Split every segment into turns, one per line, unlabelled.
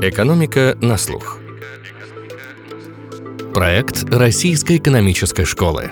Экономика на слух. Проект Российской экономической школы.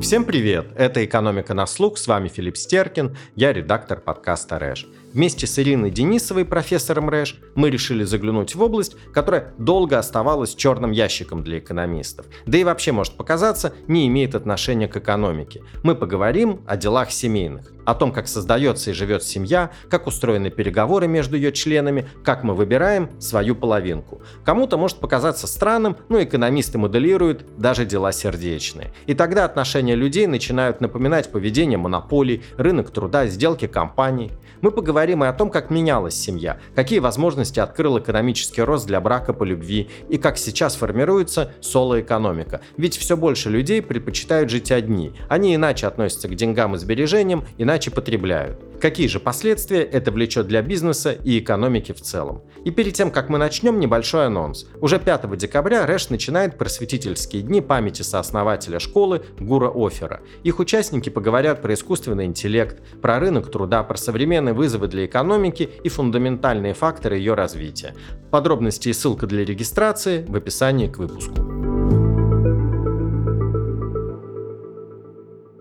Всем привет! Это «Экономика на слух», с вами Филипп Стеркин, я редактор подкаста «Рэш». Вместе с Ириной Денисовой, профессором РЭШ, мы решили заглянуть в область, которая долго оставалась черным ящиком для экономистов. Да и вообще, может показаться, не имеет отношения к экономике. Мы поговорим о делах семейных, о том, как создается и живет семья, как устроены переговоры между ее членами, как мы выбираем свою половинку. Кому-то может показаться странным, но экономисты моделируют даже дела сердечные. И тогда отношения людей начинают напоминать поведение монополий, рынок труда, сделки компаний. Мы поговорим и о том, как менялась семья, какие возможности открыл экономический рост для брака по любви и как сейчас формируется соло-экономика. Ведь все больше людей предпочитают жить одни. Они иначе относятся к деньгам и сбережениям, иначе потребляют. Какие же последствия это влечет для бизнеса и экономики в целом? И перед тем, как мы начнем, небольшой анонс. Уже 5 декабря Рэш начинает просветительские дни памяти сооснователя школы Гура Офера. Их участники поговорят про искусственный интеллект, про рынок труда, про современные вызовы для экономики и фундаментальные факторы ее развития. Подробности и ссылка для регистрации в описании к выпуску.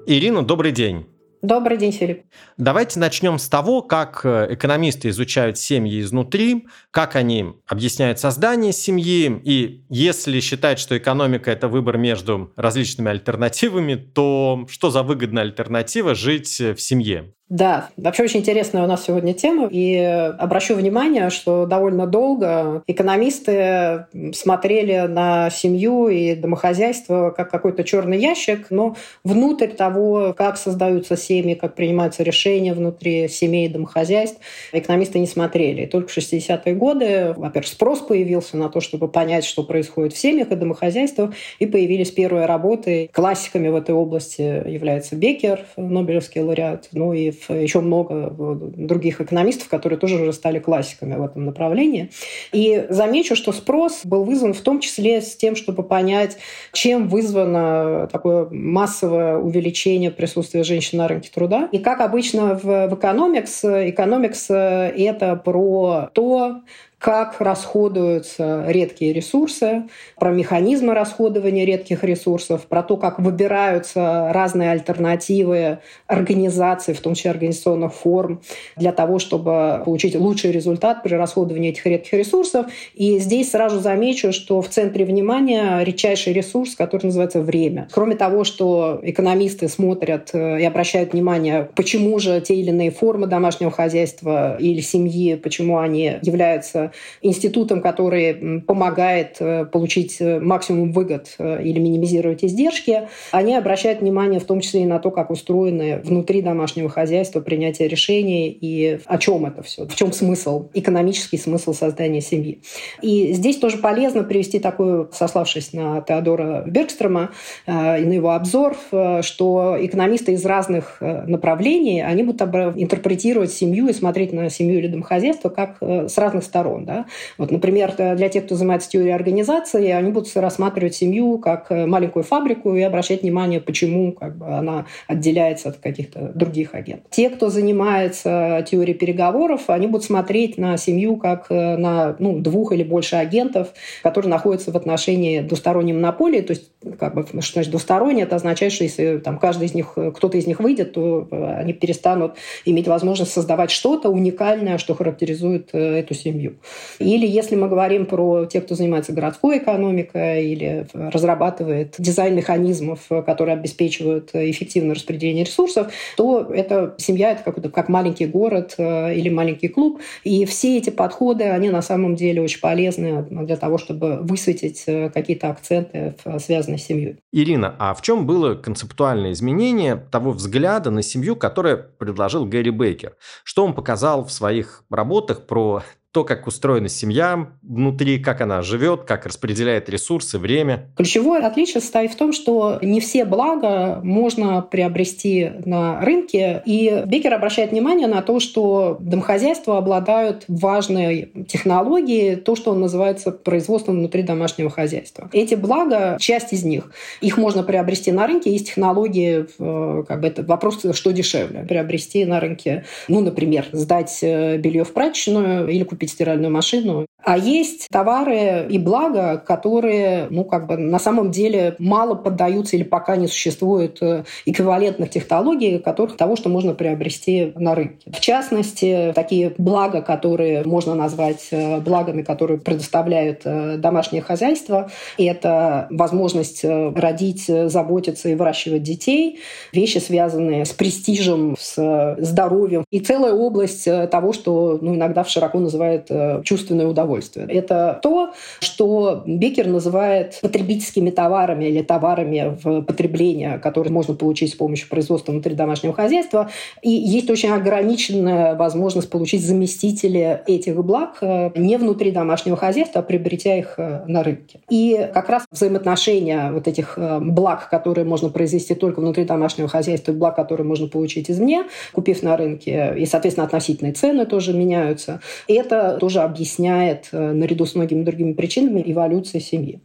Ирина, добрый день.
Добрый день, Филипп.
Давайте начнем с того, как э, экономисты изучают семьи изнутри, как они объясняют создание семьи, и если считать, что экономика – это выбор между различными альтернативами, то что за выгодная альтернатива жить в семье?
Да, вообще очень интересная у нас сегодня тема. И обращу внимание, что довольно долго экономисты смотрели на семью и домохозяйство как какой-то черный ящик, но внутрь того, как создаются семьи, как принимаются решения внутри семей и домохозяйств, экономисты не смотрели. И только в 60-е годы, во-первых, спрос появился на то, чтобы понять, что происходит в семьях и домохозяйствах, и появились первые работы. Классиками в этой области является Бекер, Нобелевский лауреат, ну и еще много других экономистов, которые тоже уже стали классиками в этом направлении. И замечу, что спрос был вызван в том числе с тем, чтобы понять, чем вызвано такое массовое увеличение присутствия женщин на рынке труда. И как обычно в, экономикс, экономикс — это про то, как расходуются редкие ресурсы, про механизмы расходования редких ресурсов, про то, как выбираются разные альтернативы организации, в том числе организационных форм, для того, чтобы получить лучший результат при расходовании этих редких ресурсов. И здесь сразу замечу, что в центре внимания редчайший ресурс, который называется время. Кроме того, что экономисты смотрят и обращают внимание, почему же те или иные формы домашнего хозяйства или семьи, почему они являются институтом, который помогает э, получить э, максимум выгод э, или минимизировать издержки, они обращают внимание в том числе и на то, как устроены внутри домашнего хозяйства принятие решений и о чем это все, в чем смысл, экономический смысл создания семьи. И здесь тоже полезно привести такую, сославшись на Теодора Бергстрома и на его обзор, что экономисты из разных направлений, они будут интерпретировать семью и смотреть на семью или домохозяйство как с разных сторон сторон. Да? Вот, например, для тех, кто занимается теорией организации, они будут рассматривать семью как э, маленькую фабрику и обращать внимание, почему как бы, она отделяется от каких-то других агентов. Те, кто занимается теорией переговоров, они будут смотреть на семью как э, на ну, двух или больше агентов, которые находятся в отношении двусторонней монополии. То есть, как бы, что значит двустороннее? Это означает, что если там, каждый из них, кто-то из них выйдет, то э, они перестанут иметь возможность создавать что-то уникальное, что характеризует эту семью. Или если мы говорим про тех, кто занимается городской экономикой или разрабатывает дизайн механизмов, которые обеспечивают эффективное распределение ресурсов, то это семья это как, как маленький город э, или маленький клуб. И все эти подходы, они на самом деле очень полезны для того, чтобы высветить э, какие-то акценты, связанные с семьей.
Ирина, а в чем было концептуальное изменение того взгляда на семью, которое предложил Гэри Бейкер? Что он показал в своих работах про то, как устроена семья внутри, как она живет, как распределяет ресурсы, время.
Ключевое отличие состоит в том, что не все блага можно приобрести на рынке. И Бекер обращает внимание на то, что домохозяйства обладают важной технологией, то, что он называется производством внутри домашнего хозяйства. Эти блага, часть из них, их можно приобрести на рынке. Есть технологии, э, как бы это вопрос, что дешевле. Приобрести на рынке, ну, например, сдать э, белье в прачечную или купить купить стиральную машину. А есть товары и блага, которые, ну, как бы на самом деле мало поддаются или пока не существует э, эквивалентных технологий, которых того, что можно приобрести на рынке. В частности, такие блага, которые можно назвать э, благами, которые предоставляют э, домашнее хозяйство, это возможность родить, заботиться и выращивать детей, вещи, связанные с престижем, с здоровьем и целая область того, что ну, иногда широко называют чувственное удовольствие. Это то, что Бекер называет потребительскими товарами или товарами в потребление, которые можно получить с помощью производства внутри домашнего хозяйства. И есть очень ограниченная возможность получить заместители этих благ э, не внутри домашнего хозяйства, а приобретя их э, на рынке. И как раз взаимоотношения вот этих благ, которые можно произвести только внутри домашнего хозяйства, и благ, которые можно получить извне, купив на рынке, и, соответственно, относительные цены тоже меняются. И это тоже объясняет, э, наряду с многими другими причинами, эволюцию семьи.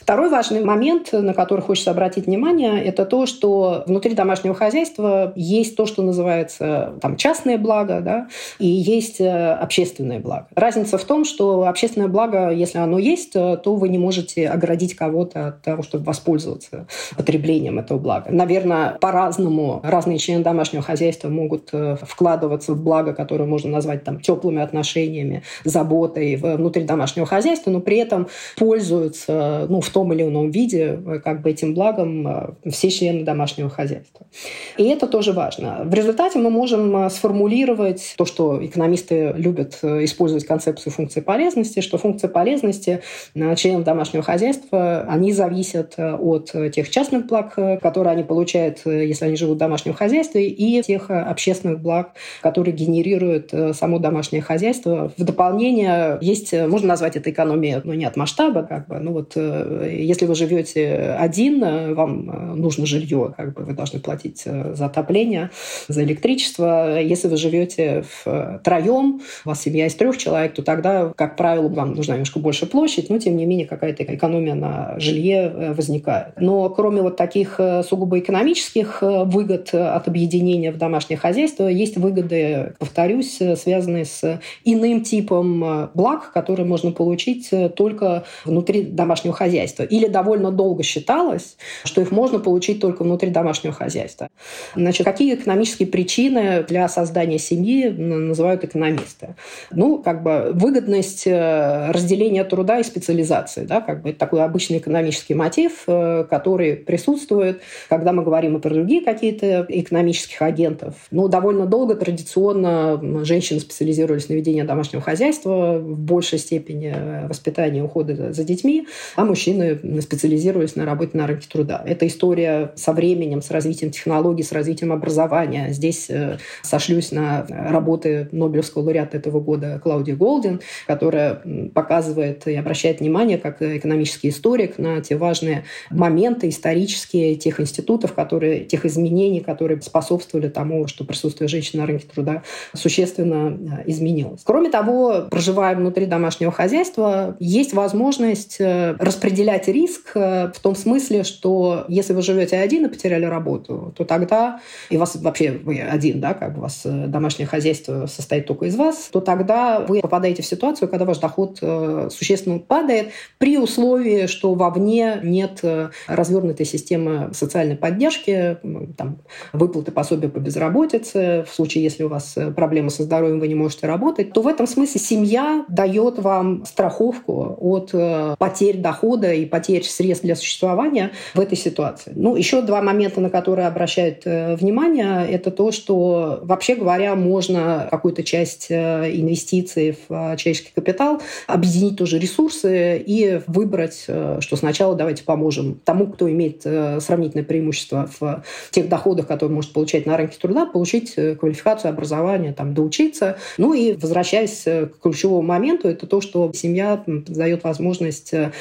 Второй важный момент, на который хочется обратить внимание, это то, что внутри домашнего хозяйства есть то, что называется там, частное благо, да, и есть э, общественное благо. Разница в том, что общественное благо, если оно есть, э, то вы не можете оградить кого-то от того, чтобы воспользоваться потреблением этого блага. Наверное, по-разному разные члены домашнего хозяйства могут э, вкладываться в благо, которое можно назвать там, теплыми отношениями, заботой внутри домашнего хозяйства, но при этом пользуются ну, в в том или ином виде э, как бы этим благом э, все члены домашнего хозяйства. И это тоже важно. В результате мы можем э, сформулировать то, что экономисты любят использовать концепцию функции полезности, что функция полезности членов домашнего хозяйства, они зависят от тех частных благ, которые они получают, если они живут в домашнем хозяйстве, и тех общественных благ, которые генерирует само домашнее хозяйство. В дополнение есть, можно назвать это экономией, но не от масштаба, как бы, ну вот если вы живете один, э, вам э, нужно жилье, как бы вы должны платить э, за отопление, за электричество. Если вы живете в троем, у вас семья из трех человек, то тогда, как правило, вам нужна немножко больше площадь, но тем не менее какая-то экономия на жилье возникает. Но кроме вот таких сугубо экономических выгод от объединения в домашнее хозяйство, есть выгоды, повторюсь, связанные с иным типом благ, которые можно получить только внутри домашнего хозяйства хозяйства. Или довольно долго считалось, что их можно получить только внутри домашнего хозяйства. Значит, какие экономические причины для создания семьи называют экономисты? Ну, как бы выгодность э, разделения труда и специализации. Да, как бы это такой обычный экономический мотив, э, который присутствует, когда мы говорим и про другие какие-то экономических агентов. Ну, довольно долго традиционно женщины специализировались на ведении домашнего хозяйства в большей степени э, воспитания и ухода за детьми, а мужчины мужчины специализировались на работе на рынке труда. Это история со временем, с развитием технологий, с развитием образования. Здесь э, сошлюсь на работы Нобелевского лауреата этого года Клаудии Голдин, которая показывает и обращает внимание, как экономический историк, на те важные моменты исторические тех институтов, которые, тех изменений, которые способствовали тому, что присутствие женщин на рынке труда существенно э, изменилось. Кроме того, проживая внутри домашнего хозяйства, есть возможность э, распределять разделять риск э, в том смысле, что если вы живете один и потеряли работу, то тогда, и вас вообще вы один, да, как у вас э, домашнее хозяйство состоит только из вас, то тогда вы попадаете в ситуацию, когда ваш доход э, существенно падает при условии, что вовне нет развернутой системы социальной поддержки, там, выплаты пособия по безработице, в случае, если у вас проблемы со здоровьем, вы не можете работать, то в этом смысле семья дает вам страховку от потерь дохода и потерь средств для существования в этой ситуации. Ну, еще два момента, на которые обращают э, внимание, это то, что, вообще говоря, можно какую-то часть э, инвестиций в человеческий капитал объединить тоже ресурсы и выбрать, что сначала давайте поможем тому, кто имеет сравнительное преимущество в тех доходах, которые может получать на рынке труда, получить квалификацию, образование, там, доучиться. Ну и возвращаясь к ключевому моменту, это то, что семья дает возможность э,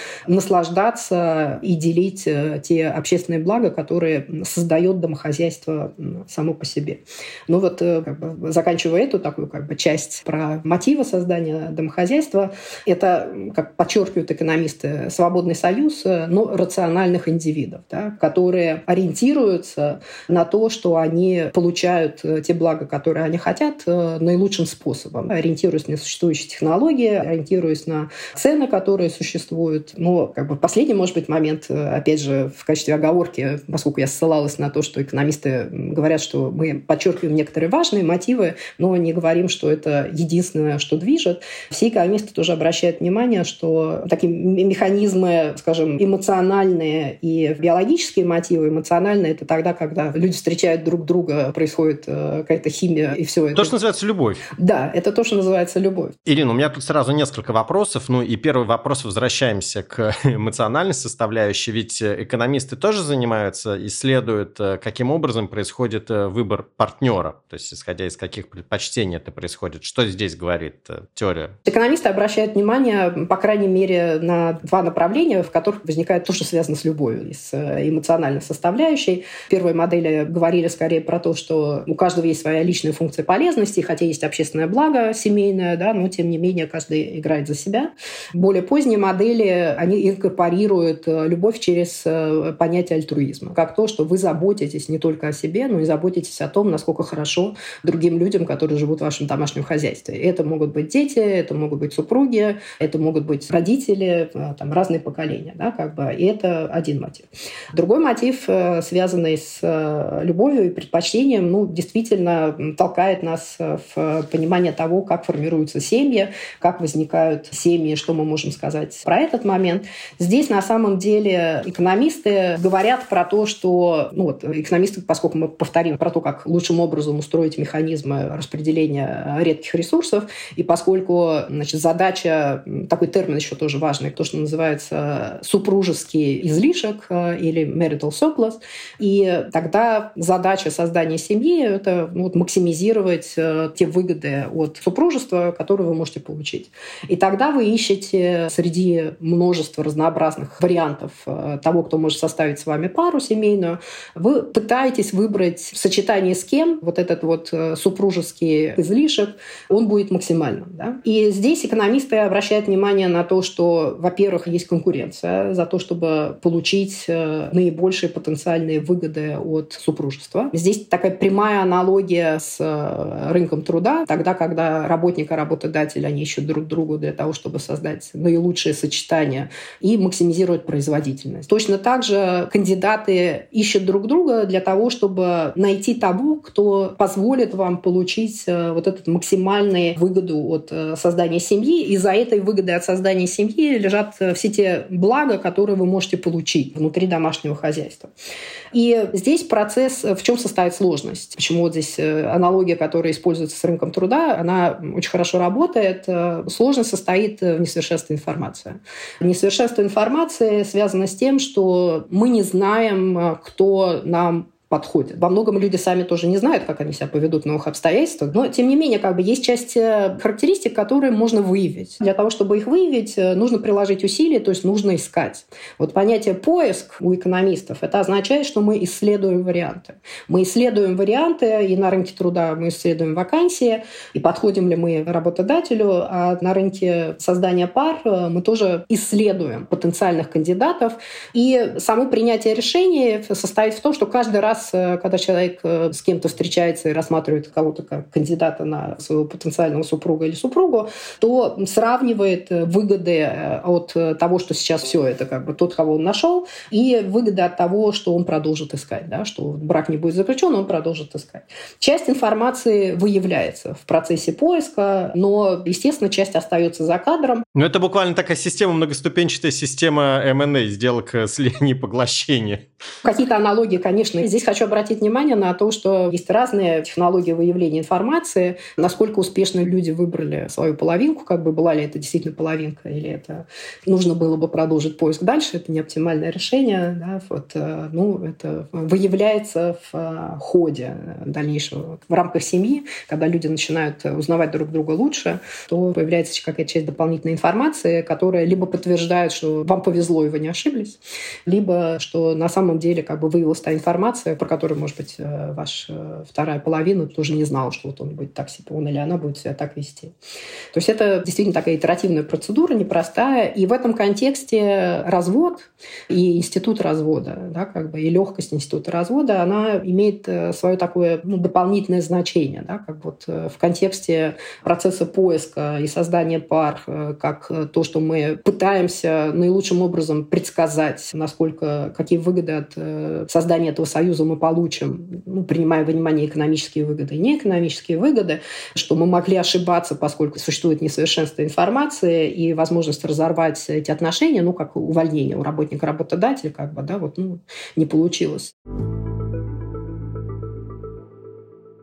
наслаждаться и делить э, те общественные блага, которые создает домохозяйство само по себе. Ну вот, э, как бы, заканчивая эту такую как бы, часть про мотивы создания домохозяйства, это, как подчеркивают экономисты, свободный союз, но рациональных индивидов, да, которые ориентируются на то, что они получают те блага, которые они хотят, наилучшим способом, ориентируясь на существующие технологии, ориентируясь на цены, которые существуют. Но как бы последний, может быть, момент, э, опять же, в качестве оговорки, поскольку я ссылалась на то, что экономисты говорят, что мы подчеркиваем некоторые важные мотивы, но не говорим, что это единственное, что движет. Все экономисты тоже обращают внимание, что такие механизмы, скажем, эмоциональные и биологические мотивы, эмоциональные — это тогда, когда люди встречают друг друга, происходит э, какая-то химия, и все
это. То, что называется любовь.
Да, это то, что называется любовь.
Ирина, у меня тут сразу несколько вопросов. Ну и первый вопрос, возвращаемся к эмоциональной составляющей. Ведь э, экономисты тоже занимаются, исследуют, э, каким образом происходит э, выбор партнера. То есть исходя из каких предпочтений это происходит. Что здесь говорит теория?
Экономисты обращают внимание, по крайней мере, на два направления, в которых возникает то, что связано с любовью, с эмоциональной составляющей. Первые модели говорили скорее про то, что у каждого есть своя личная функция полезности, хотя есть общественное благо семейное, да, но тем не менее каждый играет за себя. Более поздние модели, они э, любовь через э, понятие альтруизма, как то, что вы заботитесь не только о себе, но и заботитесь о том, насколько хорошо другим людям, которые живут в вашем домашнем хозяйстве. Это могут быть дети, это могут быть супруги, это могут быть родители, э, там разные поколения, да, как бы, и это один мотив. Другой мотив, связанный с любовью и предпочтением, ну, действительно толкает нас в понимание того, как формируются семьи, как возникают семьи, что мы можем сказать про этот момент. Здесь на самом деле экономисты говорят про то, что, ну вот, экономисты, поскольку мы повторим про то, как лучшим образом устроить механизмы распределения редких ресурсов, и поскольку значит, задача, такой термин еще тоже важный, то, что называется супружеский излишек или marital surplus, и тогда задача создания семьи – это ну, вот, максимизировать э, те выгоды от супружества, которые вы можете получить. И тогда вы ищете среди множества разнообразных вариантов э, того, кто может составить с вами пару семейную, вы пытаетесь выбрать в сочетании с кем вот этот вот э, супружеский излишек, он будет максимальным. Да? И здесь экономисты обращают внимание на то, что, во-первых, есть конкуренция за то, чтобы получить э, наибольшие потенциальные выгоды от супружества. Здесь такая прямая аналогия с рынком труда, тогда, когда работник и работодатель, они ищут друг другу для того, чтобы создать наилучшее сочетание и максимизировать производительность. Точно так же кандидаты ищут друг друга для того, чтобы найти того, кто позволит вам получить э, вот эту максимальную выгоду от э, создания семьи. И за этой выгодой от создания семьи лежат э, все те блага, которые вы можете получить внутри домашнего хозяйства. И здесь процесс, в чем состоит сложность? Почему вот здесь аналогия, которая используется с рынком труда, она очень хорошо работает. Сложность состоит в несовершенстве информации. Несовершенство информации связано с тем, что мы не знаем, кто нам подходит. Во многом люди сами тоже не знают, как они себя поведут в новых обстоятельствах, но тем не менее как бы есть часть э, характеристик, которые можно выявить. Для того, чтобы их выявить, э, нужно приложить усилия, то есть нужно искать. Вот понятие поиск у экономистов это означает, что мы исследуем варианты. Мы исследуем варианты, и на рынке труда мы исследуем вакансии, и подходим ли мы работодателю, а на рынке создания пар э, мы тоже исследуем потенциальных кандидатов. И само принятие решения состоит в том, что каждый раз раз, когда человек с кем-то встречается и рассматривает кого-то как кандидата на своего потенциального супруга или супругу, то сравнивает выгоды от того, что сейчас все это как бы тот, кого он нашел, и выгоды от того, что он продолжит искать, да, что брак не будет заключен, он продолжит искать. Часть информации выявляется в процессе поиска, но, естественно, часть остается за кадром.
Ну, это буквально такая система, многоступенчатая система M&A, сделок слияния и поглощения.
Какие-то аналогии, конечно. Здесь хочу обратить внимание на то, что есть разные технологии выявления информации, насколько успешно люди выбрали свою половинку, как бы была ли это действительно половинка, или это нужно было бы продолжить поиск дальше, это не оптимальное решение. Да, вот, э, ну, это выявляется в э, ходе дальнейшего в рамках семьи, когда люди начинают узнавать друг друга лучше, то появляется какая-то часть дополнительной информации, которая либо подтверждает, что вам повезло, и вы не ошиблись, либо что на самом деле как бы выявилась та информация, про которую, может быть, э, ваша вторая половина тоже не знала, что вот он будет так себя, он или она будет себя так вести. То есть это действительно такая итеративная процедура, непростая, и в этом контексте развод и институт развода, да, как бы, и легкость института развода, она имеет э, свое такое ну, дополнительное значение, да, как вот э, в контексте процесса поиска и создания пар, э, как то, что мы пытаемся наилучшим образом предсказать, насколько, какие выгоды от создания этого союза мы получим, ну, принимая во внимание экономические выгоды и неэкономические выгоды, что мы могли ошибаться, поскольку существует несовершенство информации и возможность разорвать эти отношения, ну, как увольнение у работника работодателя, как бы, да, вот, ну, не получилось.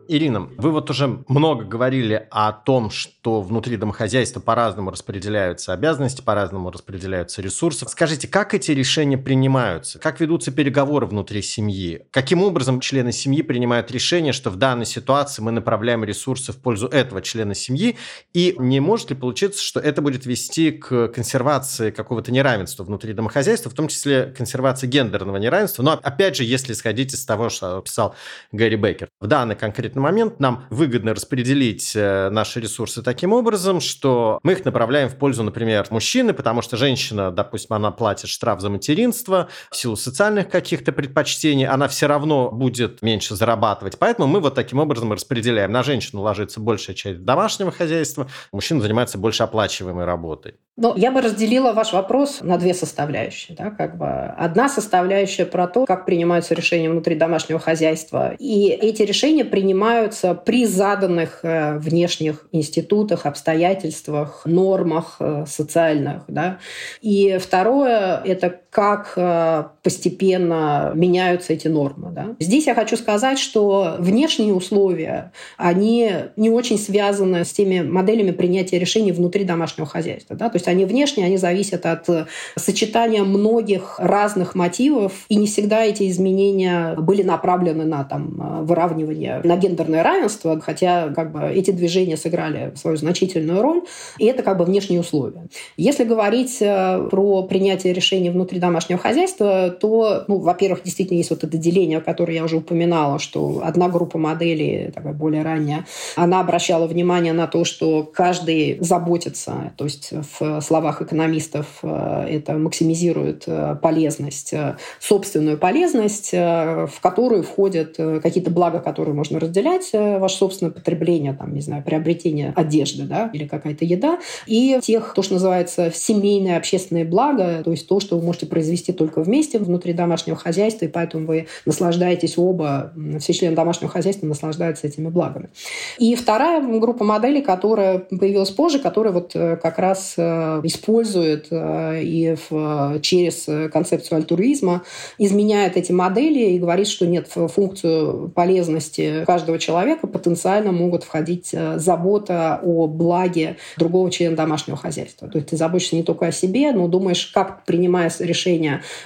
Ирина, вы вот уже много говорили о том, что внутри домохозяйства по-разному распределяются обязанности, по-разному распределяются ресурсы. Скажите, как эти решения принимаются? Как ведутся переговоры внутри семьи? Каким образом члены семьи принимают решение, что в данной ситуации мы направляем ресурсы в пользу этого члена семьи? И не может ли получиться, что это будет вести к консервации какого-то неравенства внутри домохозяйства, в том числе консервации гендерного неравенства? Но опять же, если исходить из того, что писал Гэри Бейкер. В данный конкретный конкретный момент нам выгодно распределить э, наши ресурсы таким образом, что мы их направляем в пользу, например, мужчины, потому что женщина, допустим, она платит штраф за материнство, в силу социальных каких-то предпочтений, она все равно будет меньше зарабатывать. Поэтому мы вот таким образом распределяем. На женщину ложится большая часть домашнего хозяйства, мужчина занимается больше оплачиваемой работой.
Ну, я бы разделила ваш вопрос на две составляющие. Да, как бы. Одна составляющая про то, как принимаются решения внутри домашнего хозяйства. И эти решения принимаются при заданных э, внешних институтах, обстоятельствах, нормах э, социальных. Да. И второе – это как э, постепенно меняются эти нормы. Да. Здесь я хочу сказать, что внешние условия, они не очень связаны с теми моделями принятия решений внутри домашнего хозяйства. Да. То есть они внешние, они зависят от э, сочетания многих разных мотивов, и не всегда эти изменения были направлены на там, э, выравнивание, на гендерное равенство, хотя как бы, эти движения сыграли свою значительную роль, и это как бы внешние условия. Если говорить про принятие решений внутри домашнего хозяйства, то, ну, во-первых, действительно есть вот это деление, которое я уже упоминала, что одна группа моделей, такая более ранняя, она обращала внимание на то, что каждый заботится, то есть в словах экономистов э, это максимизирует э, полезность, э, собственную полезность, в которую входят какие-то блага, которые можно разделять, ваше собственное потребление, там, не знаю, приобретение одежды да, или какая-то еда, и тех, то, что называется семейное общественное благо, то есть то, что вы можете произвести только вместе внутри домашнего хозяйства, и поэтому вы наслаждаетесь оба, все члены домашнего хозяйства наслаждаются этими благами. И вторая группа моделей, которая появилась позже, которая вот как раз Э, использует э, и в, через концепцию альтруизма изменяет эти модели и говорит, что нет, в функцию полезности каждого человека потенциально могут входить э, забота о благе другого члена домашнего хозяйства. То есть ты заботишься не только о себе, но думаешь, как принимая решение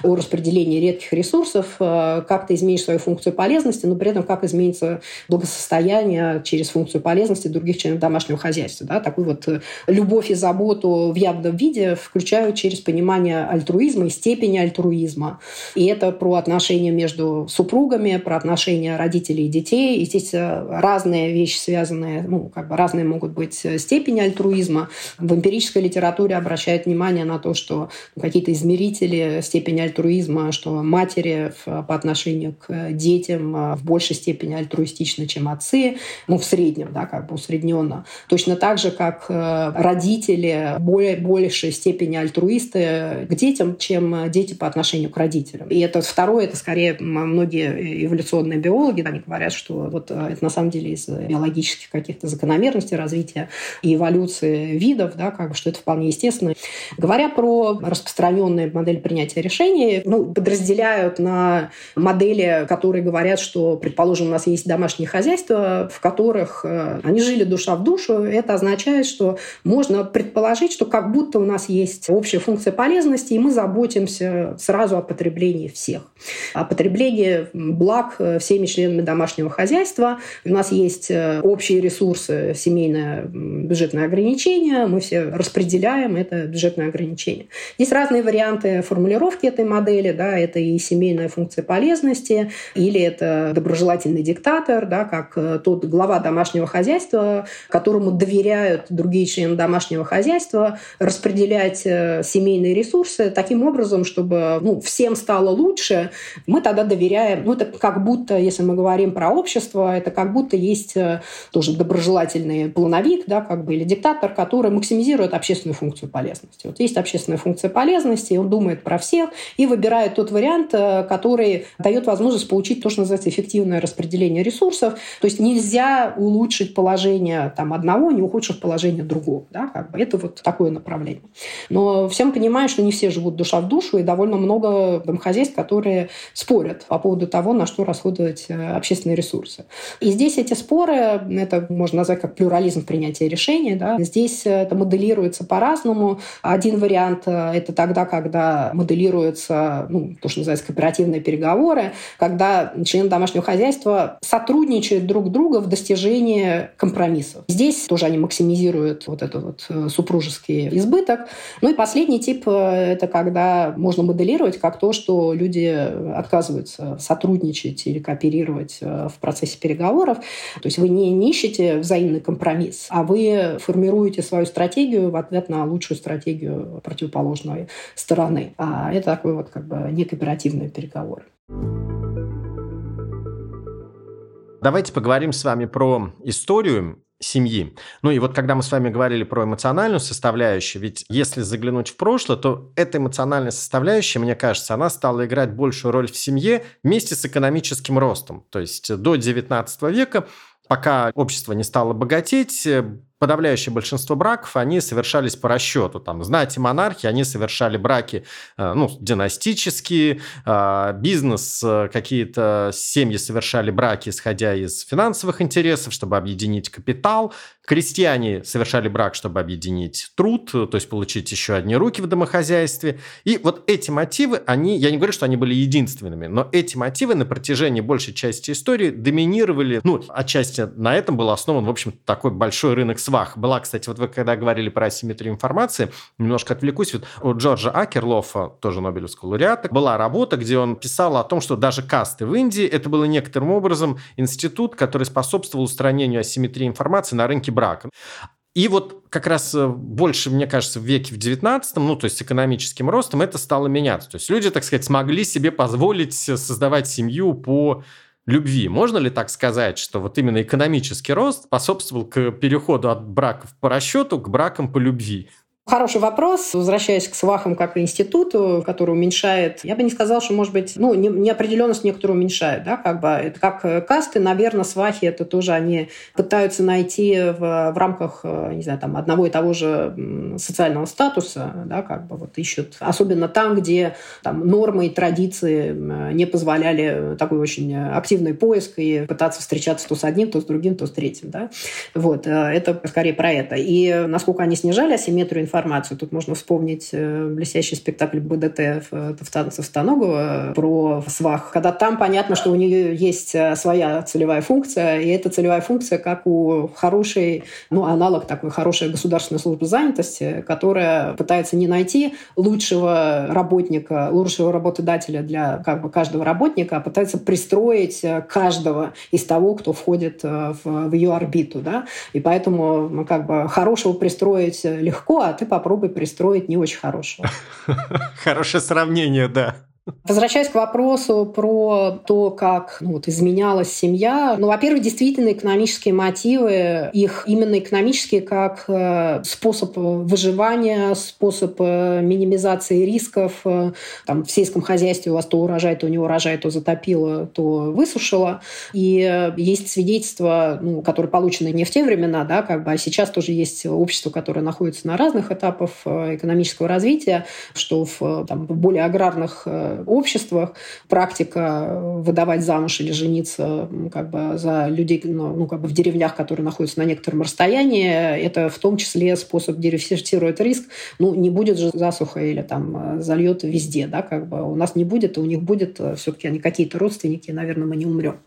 о распределении редких ресурсов, как ты изменишь свою функцию полезности, но при этом как изменится благосостояние через функцию полезности других членов домашнего хозяйства. Да? Такую вот любовь и заботу в явном виде включают через понимание альтруизма и степени альтруизма. И это про отношения между супругами, про отношения родителей и детей. И здесь э, разные вещи связанные, ну, как бы разные могут быть э, степени альтруизма. В эмпирической литературе обращают внимание на то, что какие-то измерители выше степень альтруизма, что матери по отношению к детям в большей степени альтруистичны, чем отцы, ну, в среднем, да, как бы усредненно. Точно так же, как родители более, большей степени альтруисты к детям, чем дети по отношению к родителям. И это второе, это скорее многие эволюционные биологи, они говорят, что вот это на самом деле из биологических каких-то закономерностей развития и эволюции видов, да, как бы, что это вполне естественно. Говоря про распространенные модели принятия решений, ну, подразделяют на модели, которые говорят, что, предположим, у нас есть домашние хозяйства, в которых э, они жили душа в душу. Это означает, что можно предположить, что как будто у нас есть общая функция полезности, и мы заботимся сразу о потреблении всех. О потреблении благ э, всеми членами домашнего хозяйства. У нас есть э, общие ресурсы, семейное бюджетное ограничение, мы все распределяем это бюджетное ограничение. Здесь разные варианты формулировки этой модели, да, это и семейная функция полезности, или это доброжелательный диктатор, да, как э, тот глава домашнего хозяйства, которому доверяют другие члены домашнего хозяйства, распределять э, семейные ресурсы таким образом, чтобы ну, всем стало лучше, мы тогда доверяем, ну это как будто, если мы говорим про общество, это как будто есть э, тоже доброжелательный плановик, да, как бы, или диктатор, который максимизирует общественную функцию полезности. Вот есть общественная функция полезности, он думает про всех и выбирает тот вариант, э, который дает возможность получить то, что называется эффективное распределение ресурсов. То есть нельзя улучшить положение там, одного, не ухудшив положение другого. Да, как бы. Это вот такое направление. Но всем понимаем, что не все живут душа в душу, и довольно много домохозяйств, которые спорят по поводу того, на что расходовать э, общественные ресурсы. И здесь эти споры, это можно назвать как плюрализм принятия решений. Да? Здесь это моделируется по-разному. Один вариант э, – это тогда, когда моделируются ну, то, что называется кооперативные переговоры, когда члены домашнего хозяйства сотрудничают друг друга в достижении компромиссов. Здесь тоже они максимизируют вот этот вот э, супружеский избыток. Ну и последний тип э, – это когда можно моделировать как то, что люди отказываются сотрудничать или кооперировать в процессе переговоров. То есть вы не, не ищете взаимный компромисс, а вы формируете свою стратегию в ответ на лучшую стратегию противоположной стороны. А это такой вот как бы некооперативные переговоры.
Давайте поговорим с вами про историю семьи. Ну и вот когда мы с вами говорили про эмоциональную составляющую, ведь если заглянуть в прошлое, то эта эмоциональная составляющая, мне кажется, она стала играть большую роль в семье вместе с экономическим ростом. То есть до XIX века пока общество не стало богатеть, подавляющее большинство браков, они совершались по расчету. Там, знати монархи, они совершали браки э, ну, династические, э, бизнес, э, какие-то семьи совершали браки, исходя из финансовых интересов, чтобы объединить капитал. Крестьяне совершали брак, чтобы объединить труд, то есть получить еще одни руки в домохозяйстве. И вот эти мотивы, они, я не говорю, что они были единственными, но эти мотивы на протяжении большей части истории доминировали, ну, отчасти на этом был основан, в общем такой большой рынок свободы свах. Была, кстати, вот вы когда говорили про асимметрию информации, немножко отвлекусь, вот у Джорджа Акерлофа, тоже Нобелевского лауреата, была работа, где он писал о том, что даже касты в Индии, это было некоторым образом институт, который способствовал устранению асимметрии информации на рынке брака. И вот как раз э, больше, мне кажется, в веке в 19 ну, то есть экономическим ростом, это стало меняться. То есть люди, так сказать, смогли себе позволить создавать семью по любви. Можно ли так сказать, что вот именно экономический рост способствовал к переходу от браков по расчету к бракам по любви?
Хороший вопрос. Возвращаясь к свахам как институту, который уменьшает, я бы не сказала, что, может быть, ну, неопределенность некоторую уменьшает, да, как бы. Это как э, касты, наверное, свахи, это тоже они пытаются найти в, в рамках, э, не знаю, там, одного и того же социального статуса, да, как бы вот ищут, особенно там, где там нормы и традиции не позволяли такой очень активный поиск и пытаться встречаться то с одним, то с другим, то с третьим, да. Вот, э, это скорее про это. И насколько они снижали асимметрию информацию. Тут можно вспомнить э, блестящий спектакль БДТ Товстаногова про свах, когда там понятно, что у нее есть э, своя целевая функция, и эта целевая функция как у хорошей, ну, аналог такой хорошей государственной службы занятости, которая пытается не найти лучшего работника, лучшего работодателя для как бы каждого работника, а пытается пристроить э, каждого из того, кто входит в, в ее орбиту, да, и поэтому ну, как бы хорошего пристроить легко, а ты попробуй пристроить не очень хорошего.
Хорошее сравнение, да.
Возвращаясь к вопросу про то, как ну, вот, изменялась семья, ну, во-первых, действительно экономические мотивы, их именно экономические как э, способ выживания, способ э, минимизации рисков. Э, там, в сельском хозяйстве у вас то урожай, то не урожай, то затопило, то высушило. И есть свидетельства, ну, которые получены не в те времена, да, как бы, а сейчас тоже есть общество, которое находится на разных этапах экономического развития, что в, там, в более аграрных обществах практика выдавать замуж или жениться как бы за людей ну, ну, как бы в деревнях, которые находятся на некотором расстоянии, это в том числе способ диверсифицировать риск. Ну, не будет же засуха или там зальет везде, да, как бы у нас не будет, и у них будет все-таки они какие-то родственники, наверное, мы не умрем.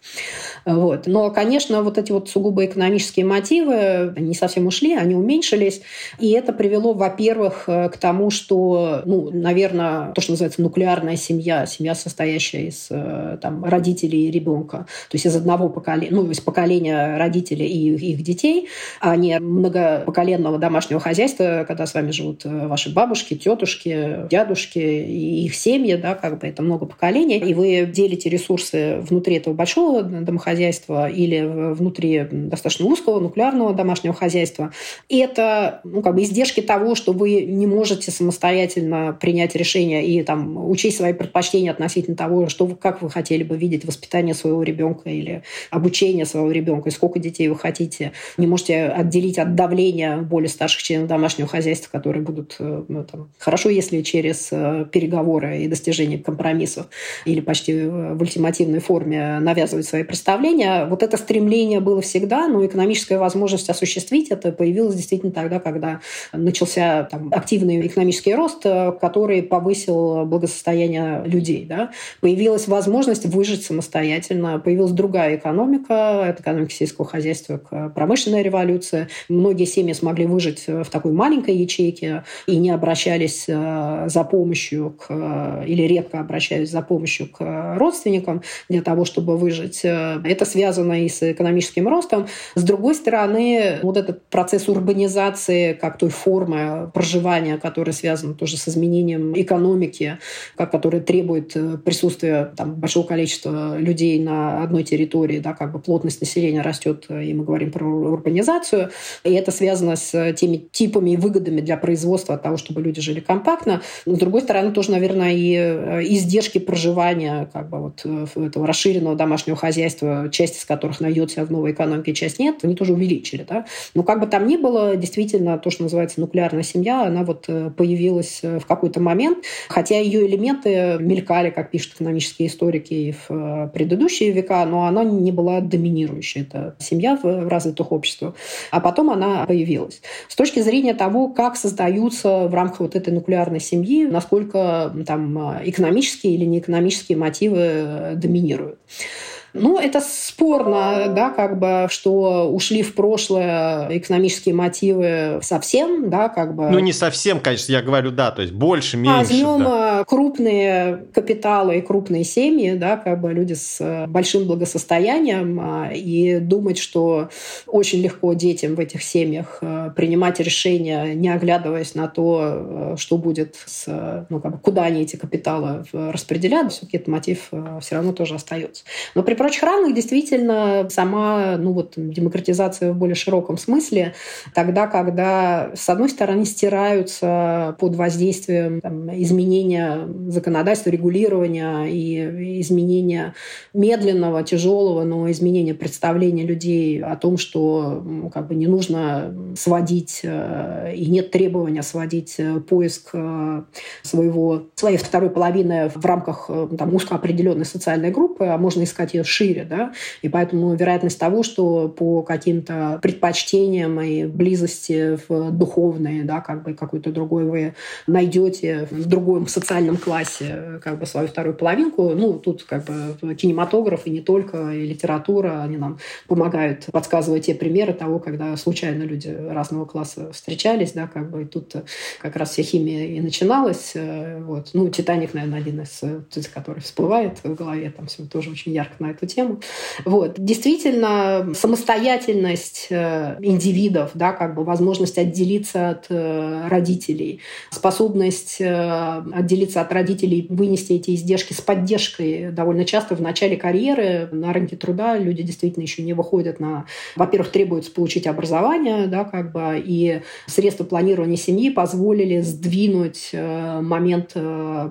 Вот. Но, конечно, вот эти вот сугубо экономические мотивы не совсем ушли, они уменьшились, и это привело, во-первых, к тому, что, ну, наверное, то, что называется нуклеарная семья, семья, семья, состоящая из э, там, родителей и ребенка, то есть из одного поколения, ну, из поколения родителей и их детей, а не многопоколенного домашнего хозяйства, когда с вами живут э, ваши бабушки, тетушки, дядушки и их семьи, да, как бы это много поколений, и вы делите ресурсы внутри этого большого домохозяйства или внутри достаточно узкого нуклеарного домашнего хозяйства. И это ну, как бы издержки того, что вы не можете самостоятельно принять решение и там учесть свои предпочтения относительно того, что как вы хотели бы видеть воспитание своего ребенка или обучение своего ребенка, и сколько детей вы хотите. Не можете отделить от давления более старших членов домашнего хозяйства, которые будут э, ну, там, хорошо, если через э, переговоры и достижение компромиссов или почти в ультимативной форме навязывать свои представления. Вот это стремление было всегда, но экономическая возможность осуществить это появилась действительно тогда, когда начался там, активный экономический рост, э, который повысил благосостояние людей. Да? Появилась возможность выжить самостоятельно, появилась другая экономика, это экономика сельского хозяйства к промышленной революции. Многие семьи смогли выжить в такой маленькой ячейке и не обращались э, за помощью к, или редко обращались за помощью к родственникам для того, чтобы выжить. Это связано и с экономическим ростом. С другой стороны, вот этот процесс урбанизации как той формы проживания, которая связана тоже с изменением экономики, который требует э, присутствия там, большого количества людей на одной территории, да, как бы плотность населения растет, э, и мы говорим про урбанизацию, и это связано с теми типами и выгодами для производства от того, чтобы люди жили компактно. Но, с другой стороны, тоже, наверное, и э, издержки проживания как бы вот этого расширенного домашнего хозяйства, часть из которых найдет себя в новой экономике, часть нет, они тоже увеличили. Да? Но как бы там ни было, действительно, то, что называется нуклеарная семья, она вот появилась в какой-то момент, хотя ее элементы мелькали, как пишут экономические историки, в э, предыдущие века, но она не была доминирующей. Это семья в развитых обществах. А потом она появилась. С точки зрения того, как создаются в рамках вот этой нуклеарной семьи, насколько там экономические или неэкономические мотивы э, доминируют. Ну, это спорно, да, как бы, что ушли в прошлое экономические мотивы совсем, да, как бы.
Ну, не совсем, конечно, я говорю, да, то есть больше, меньше.
Возьмем да. крупные капиталы и крупные семьи, да, как бы люди с э, большим благосостоянием, а, и думать, что очень легко детям в этих семьях э, принимать решения, не оглядываясь на то, э, что будет с, ну, как бы, куда они эти капиталы распределят, все-таки этот мотив все равно тоже остается. Но при прочих равных действительно сама ну вот, демократизация в более широком смысле, тогда, когда, с одной стороны, стираются под воздействием там, изменения законодательства, регулирования и изменения медленного, тяжелого, но изменения представления людей о том, что ну, как бы не нужно сводить э, и нет требования сводить э, поиск э, своего, своей второй половины в рамках там, узко определенной социальной группы, а можно искать ее шире, да, и поэтому вероятность того, что по каким-то предпочтениям и близости в духовные, да, как бы какой-то другой вы найдете в другом социальном классе как бы свою вторую половинку, ну, тут как бы кинематограф и не только, и литература, они нам помогают подсказывать те примеры того, когда случайно люди разного класса встречались, да, как бы и тут как раз вся химия и начиналась, вот. Ну, «Титаник», наверное, один из, который всплывает в голове, там все тоже очень ярко на эту эту тему. Вот. Действительно, самостоятельность э, индивидов, да, как бы возможность отделиться от э, родителей, способность э, отделиться от родителей, вынести эти издержки с поддержкой довольно часто в начале карьеры на рынке труда люди действительно еще не выходят на... Во-первых, требуется получить образование, да, как бы, и средства планирования семьи позволили сдвинуть момент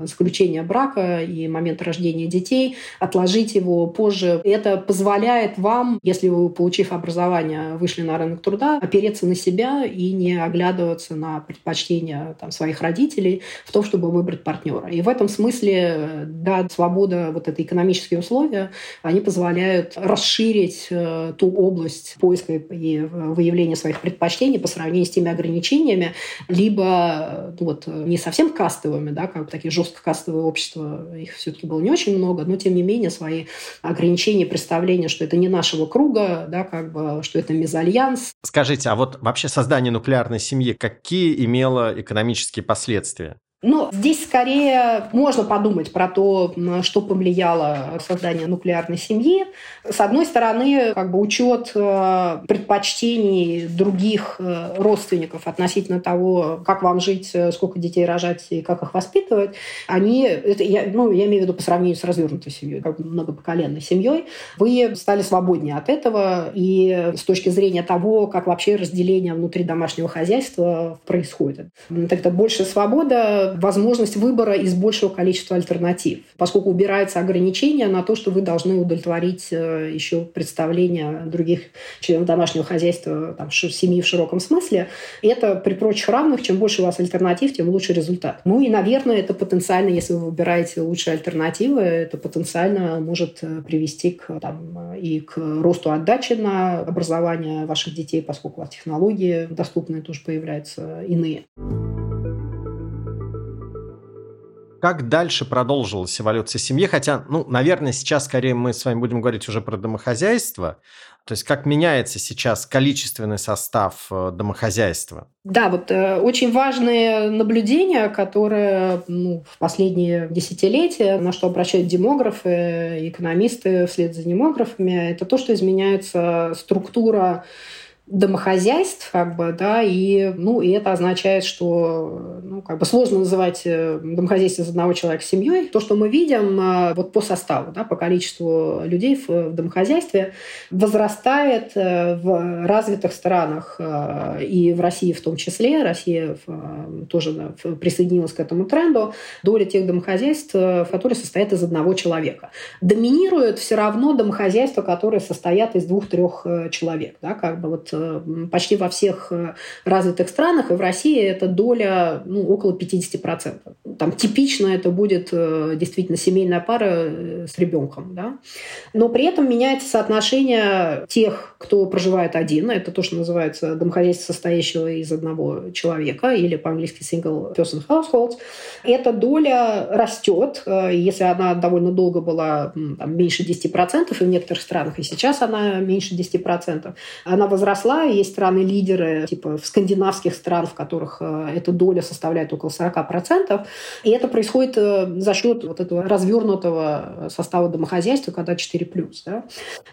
заключения брака и момент рождения детей, отложить его позже. Это позволяет вам, если вы, получив образование, вышли на рынок труда, опереться на себя и не оглядываться на предпочтения там, своих родителей в том, чтобы выбрать партнера. И в этом смысле, да, свобода, вот это экономические условия, они позволяют расширить э, ту область поиска и выявления своих предпочтений по сравнению с теми ограничениями, либо ну, вот, не совсем кастовыми, да, как такие жестко кастовые общества, их все-таки было не очень много, но тем не менее свои ограничения, представления, что это не нашего круга, да, как бы, что это мезальянс.
Скажите, а вот вообще создание нуклеарной семьи какие имело экономические последствия?
Ну, здесь скорее можно подумать про то, что повлияло создание нуклеарной семьи. С одной стороны, как бы учет э, предпочтений других э, родственников относительно того, как вам жить, э, сколько детей рожать и как их воспитывать, они, это я, ну, я имею в виду по сравнению с развернутой семьей, как многопоколенной семьей, вы стали свободнее от этого и с точки зрения того, как вообще разделение внутри домашнего хозяйства происходит. Тогда больше свобода возможность выбора из большего количества альтернатив, поскольку убирается ограничение на то, что вы должны удовлетворить э, еще представления других членов домашнего хозяйства, там, семьи в широком смысле. И это при прочих равных, чем больше у вас альтернатив, тем лучше результат. Ну и, наверное, это потенциально, если вы выбираете лучшие альтернативы, это потенциально может э, привести к, там, и к росту отдачи на образование ваших детей, поскольку у вас технологии доступные тоже появляются иные.
Как дальше продолжилась эволюция семьи? Хотя, ну, наверное, сейчас скорее мы с вами будем говорить уже про домохозяйство. То есть как меняется сейчас количественный состав э, домохозяйства?
Да, вот э, очень важные наблюдения, которые ну, в последние десятилетия, на что обращают демографы, экономисты вслед за демографами, это то, что изменяется структура домохозяйств, как бы, да, и, ну, и это означает, что, ну, как бы сложно называть э, домохозяйство из одного человека семьей. То, что мы видим э, вот по составу, да, по количеству людей в, домохозяйстве, возрастает э, в развитых странах и в России в том числе. Россия тоже присоединилась к этому тренду. Доля тех домохозяйств, которые состоят из одного человека. Доминируют все равно домохозяйства, которые состоят из двух-трех человек, да, как бы вот почти во всех э, развитых странах, и в России эта доля ну, около 50%. Там типично это будет э, действительно семейная пара с ребенком. Да? Но при этом меняется соотношение тех, кто проживает один. Это то, что называется домохозяйство, состоящего из одного человека, или по-английски single person household. Эта доля растет. Если она довольно долго была там, меньше 10%, и в некоторых странах и сейчас она меньше 10%, она возросла росла. Есть страны-лидеры, типа в скандинавских стран, в которых э, эта доля составляет около 40%. И это происходит э, за счет вот этого развернутого состава домохозяйства, когда 4+. Да?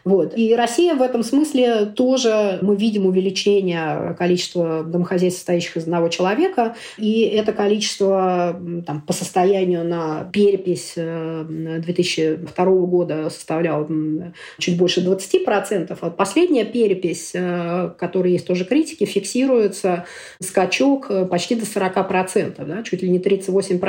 Вот. И Россия в этом смысле тоже, мы видим увеличение количества домохозяйств, состоящих из одного человека. И это количество там, по состоянию на перепись 2002 э, года составляло чуть больше 20%. А последняя перепись которые есть тоже критики, фиксируется скачок э, почти до 40%, да, чуть ли не 38%.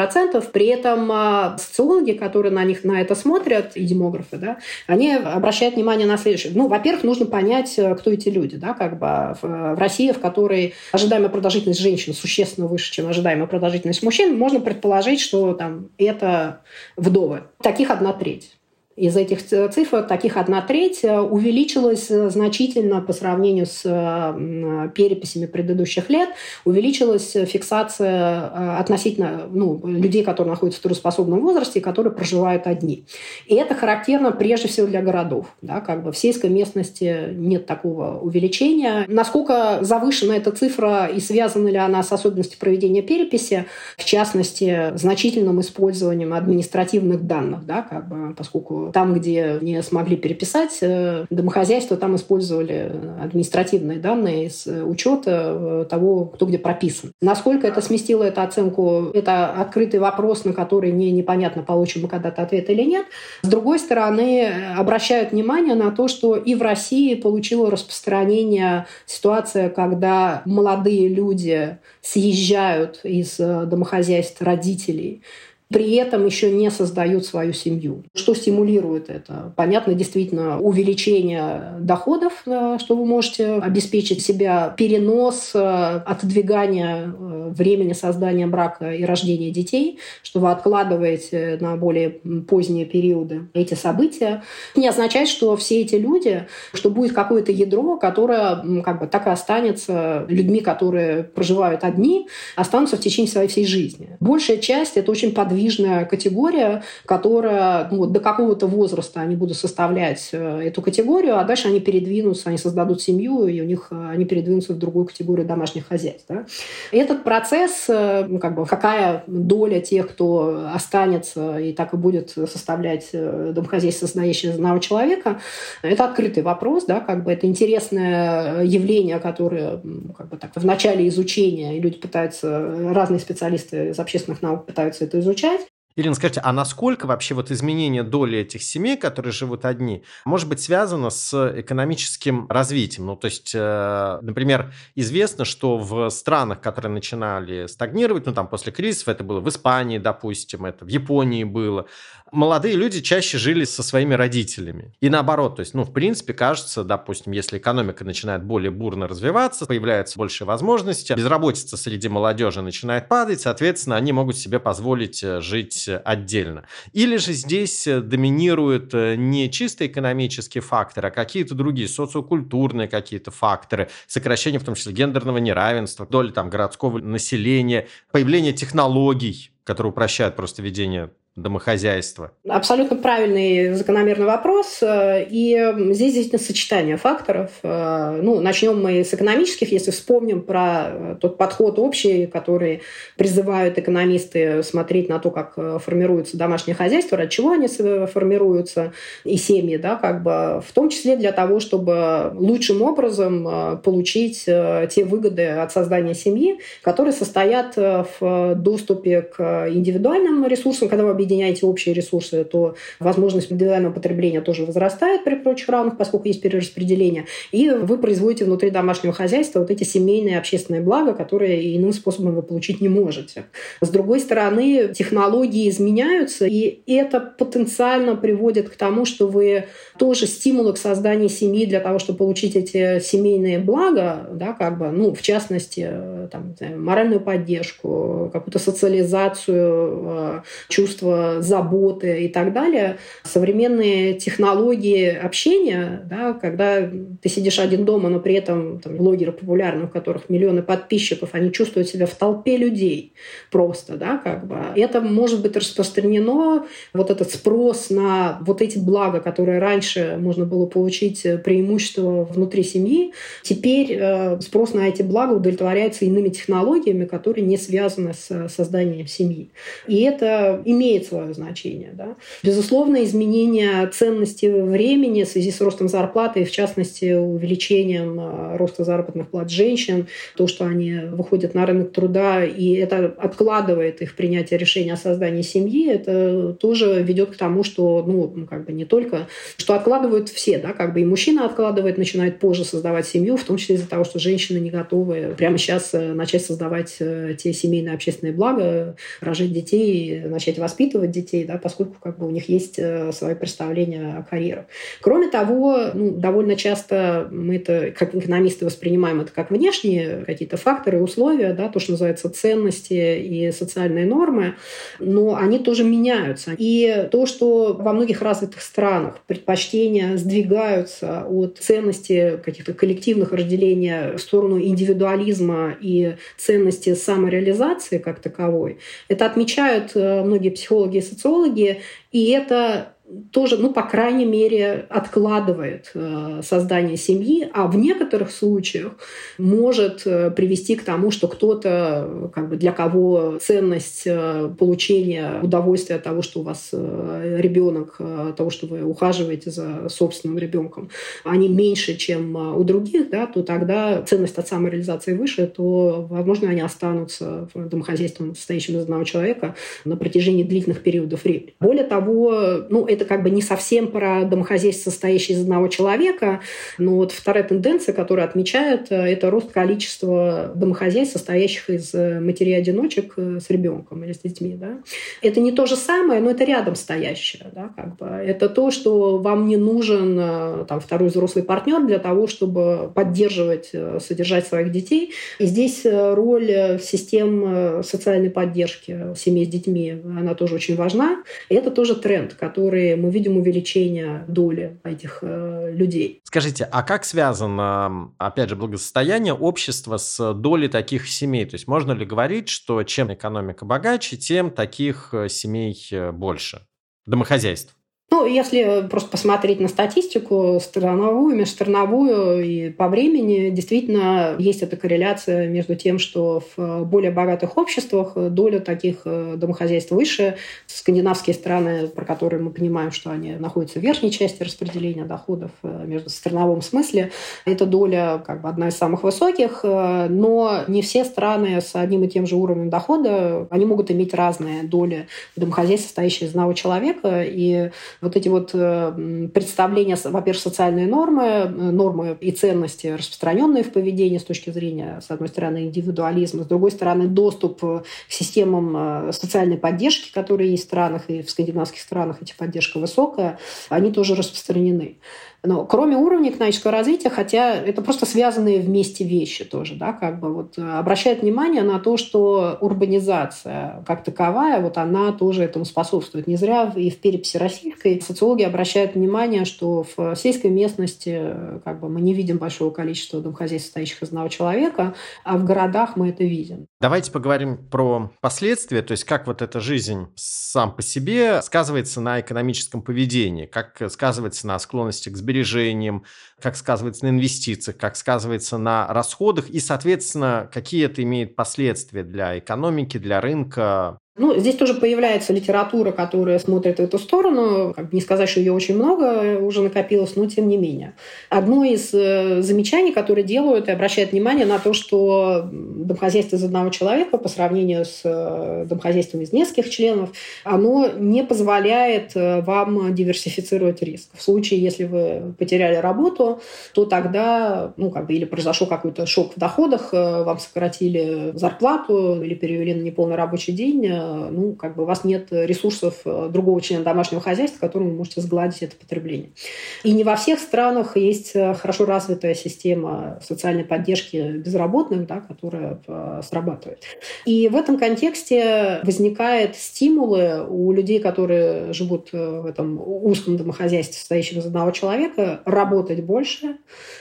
При этом а, социологи, которые на них на это смотрят, и демографы, да, они обращают внимание на следующее. Ну, во-первых, нужно понять, э, кто эти люди. Да, как бы в России, в которой ожидаемая продолжительность женщин существенно выше, чем ожидаемая продолжительность мужчин, можно предположить, что там это вдовы. Таких одна треть. Из этих цифр таких одна треть э, увеличилась э, значительно по сравнению с э, переписями предыдущих лет. Увеличилась фиксация относительно ну, людей, которые находятся в трудоспособном возрасте и которые проживают одни. И это характерно прежде всего для городов. Да, как бы в сельской местности нет такого увеличения. Насколько завышена эта цифра и связана ли она с особенностью проведения переписи, в частности, значительным использованием административных данных, да, как бы, поскольку там, где не смогли переписать э, домохозяйство, там использовали административные данные из учета того, кто где прописан. Насколько это сместило эту оценку, это открытый вопрос, на который не непонятно, получим мы когда-то ответ или нет. С другой стороны, обращают внимание на то, что и в России получила распространение ситуация, когда молодые люди съезжают из домохозяйств родителей при этом еще не создают свою семью. Что стимулирует это? Понятно, действительно, увеличение доходов, э, что вы можете обеспечить себя, перенос, э, отодвигание э, времени создания брака и рождения детей, что вы откладываете на более поздние периоды эти события, не означает, что все эти люди, что будет какое-то ядро, которое как бы так и останется людьми, которые проживают одни, останутся в течение своей всей жизни. Большая часть — это очень подвижная подвижная категория, которая ну, до какого-то возраста они будут составлять э, эту категорию, а дальше они передвинутся, они создадут семью, и у них э, они передвинутся в другую категорию домашних хозяйств. Да? Этот процесс, э, ну, как бы, какая доля тех, кто останется и так и будет составлять домохозяйство, состоящее одного человека, это открытый вопрос, да, как бы это интересное явление, которое как бы так, в начале изучения, и люди пытаются, разные специалисты из общественных наук пытаются это изучать,
Ирина, скажите, а насколько вообще вот изменение доли этих семей, которые живут одни, может быть связано с экономическим развитием? Ну, то есть, э, например, известно, что в странах, которые начинали стагнировать, ну, там, после кризисов, это было в Испании, допустим, это в Японии было, молодые люди чаще жили со своими родителями. И наоборот, то есть, ну, в принципе, кажется, допустим, если экономика начинает более бурно развиваться, появляются больше возможностей, безработица среди молодежи начинает падать, соответственно, они могут себе позволить э, жить отдельно. Или же здесь э, доминируют э, не чисто экономические факторы, а какие-то другие, социокультурные какие-то факторы, сокращение, в том числе, гендерного неравенства, доли там городского населения, появление технологий, которые упрощают просто ведение домохозяйства?
Абсолютно правильный закономерный вопрос. Э, и здесь действительно сочетание факторов. Э, ну, начнем мы с экономических, если вспомним про э, тот подход общий, который призывают экономисты смотреть на то, как формируется домашнее хозяйство, ради чего они формируются, и семьи, да, как бы, в том числе для того, чтобы лучшим образом получить те выгоды от создания семьи, которые состоят в доступе к индивидуальным ресурсам, когда вы объединяете общие ресурсы, то возможность индивидуального потребления тоже возрастает при прочих равных, поскольку есть перераспределение. И вы производите внутри домашнего хозяйства вот эти семейные общественные блага, которые иным способом вы получить не можете. С другой стороны, технологии изменяются, и это потенциально приводит к тому, что вы тоже стимулы к созданию семьи для того, чтобы получить эти семейные блага, да, как бы, ну, в частности, там, моральную поддержку, какую-то социализацию, э, заботы и так далее. Современные технологии общения, да, когда ты сидишь один дома, но при этом там, блогеры популярны, у которых миллионы подписчиков, они чувствуют себя в толпе людей просто, да, как бы. Это может быть распространено, вот этот спрос на вот эти блага, которые раньше можно было получить преимущество внутри семьи, теперь э, спрос на эти блага удовлетворяется иными технологиями, которые не связаны с созданием семьи. И это имеет имеет свое значение. Да? Безусловно, изменение ценности времени в связи с ростом зарплаты, в частности увеличением а, роста заработных плат женщин, то, что они выходят на рынок труда, и это откладывает их принятие решения о создании семьи, это тоже ведет к тому, что, ну, как бы не только, что откладывают все, да, как бы и мужчина откладывает, начинает позже создавать семью, в том числе из-за того, что женщины не готовы прямо сейчас э, начать создавать э, те семейные общественные блага, рожать детей, начать воспитывать воспитывать детей, да, поскольку как бы у них есть э, свои представления о карьерах. Кроме того, ну, довольно часто мы это, как экономисты, воспринимаем это как внешние какие-то факторы, условия, да, то, что называется ценности и социальные нормы, но они тоже меняются. И то, что во многих развитых странах предпочтения сдвигаются от ценности каких-то коллективных разделения в сторону индивидуализма и ценности самореализации как таковой, это отмечают э, многие психологи психологи и социологи, и это тоже, ну, по крайней мере, откладывает э, создание семьи, а в некоторых случаях может э, привести к тому, что кто-то, как бы для кого ценность э, получения удовольствия от того, что у вас ребенок, того, что вы ухаживаете за собственным ребенком, они меньше, чем у других, да, то тогда ценность от самореализации выше, то, возможно, они останутся домохозяйством, состоящим из одного человека на протяжении длительных периодов времени. Более того, ну, это как бы не совсем про домохозяйство, состоящее из одного человека, но вот вторая тенденция, которую отмечают, э, это рост количества домохозяйств, состоящих из э, матерей-одиночек э, с ребенком или с детьми. Да? Это не то же самое, но это рядом стоящее. Да, как бы. Это то, что вам не нужен там, второй взрослый партнер для того, чтобы поддерживать, содержать своих детей. И здесь роль систем социальной поддержки семей с детьми, она тоже очень важна. И это тоже тренд, который мы видим увеличение доли этих э, людей.
Скажите, а как связано, опять же, благосостояние общества с долей таких семей? То есть можно ли говорить, что чем экономика богаче, тем таких э, семей э, больше? Домохозяйств.
Ну, если просто посмотреть на статистику страновую, межстрановую и по времени, действительно есть эта корреляция между тем, что в более богатых обществах доля таких э, домохозяйств выше. Скандинавские страны, про которые мы понимаем, что они находятся в верхней части распределения доходов э, между страновом смысле, эта доля как бы одна из самых высоких, э, но не все страны с одним и тем же уровнем дохода, они могут иметь разные доли домохозяйств, состоящие из одного человека, и вот эти вот э, представления, во-первых, социальные нормы, э, нормы и ценности, распространенные в поведении с точки зрения, с одной стороны, индивидуализма, с другой стороны, доступ э, к системам социальной поддержки, которые есть в странах, и в скандинавских странах эти поддержка высокая, они тоже распространены. Но кроме уровня экономического развития, хотя это просто связанные вместе вещи тоже, да, как бы вот э, обращает внимание на то, что урбанизация как таковая, вот она тоже этому способствует. Не зря и в переписи российской социологи обращают внимание, что в сельской местности э, как бы мы не видим большого количества домохозяйств, состоящих из одного человека, а в городах мы это видим.
Давайте поговорим про последствия, то есть как вот эта жизнь сам по себе сказывается на экономическом поведении, как сказывается на склонности к сбережению сбережениям, как сказывается на инвестициях, как сказывается на расходах и, соответственно, какие это имеет последствия для экономики, для рынка,
ну, здесь тоже появляется литература, которая смотрит в эту сторону. Как не сказать, что ее очень много уже накопилось, но тем не менее. Одно из э, замечаний, которые делают и обращают внимание на то, что домохозяйство из одного человека по сравнению с э, домохозяйством из нескольких членов, оно не позволяет э, вам диверсифицировать риск. В случае, если вы потеряли работу, то тогда, ну, как бы, или произошел какой-то шок в доходах, вам сократили зарплату или перевели на неполный рабочий день, ну, как бы у вас нет ресурсов э, другого члена домашнего хозяйства, которым вы можете сгладить это потребление. И не во всех странах есть э, хорошо развитая система социальной поддержки безработных, да, которая э, срабатывает. И в этом контексте возникают стимулы у людей, которые живут в этом узком домохозяйстве, состоящем из одного человека, работать больше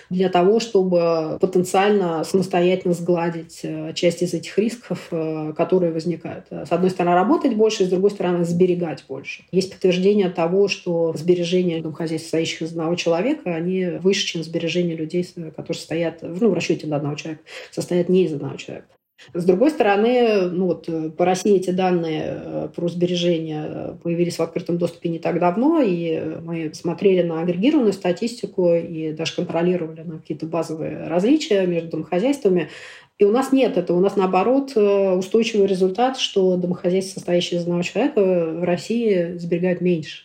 для того, чтобы потенциально самостоятельно сгладить часть из этих рисков, которые возникают. С одной стороны, работать больше, с другой стороны, сберегать больше. Есть подтверждение того, что сбережения домохозяйств, состоящих из одного человека, они выше, чем сбережения людей, которые стоят, ну, в расчете на одного человека, состоят не из одного человека. С другой стороны, ну вот по России эти данные э, про сбережения появились в открытом доступе не так давно, и мы смотрели на агрегированную статистику и даже контролировали на какие-то базовые различия между домохозяйствами. И у нас нет этого. У нас, наоборот, э, устойчивый результат, что домохозяйство, состоящее из одного человека, в России сберегает меньше.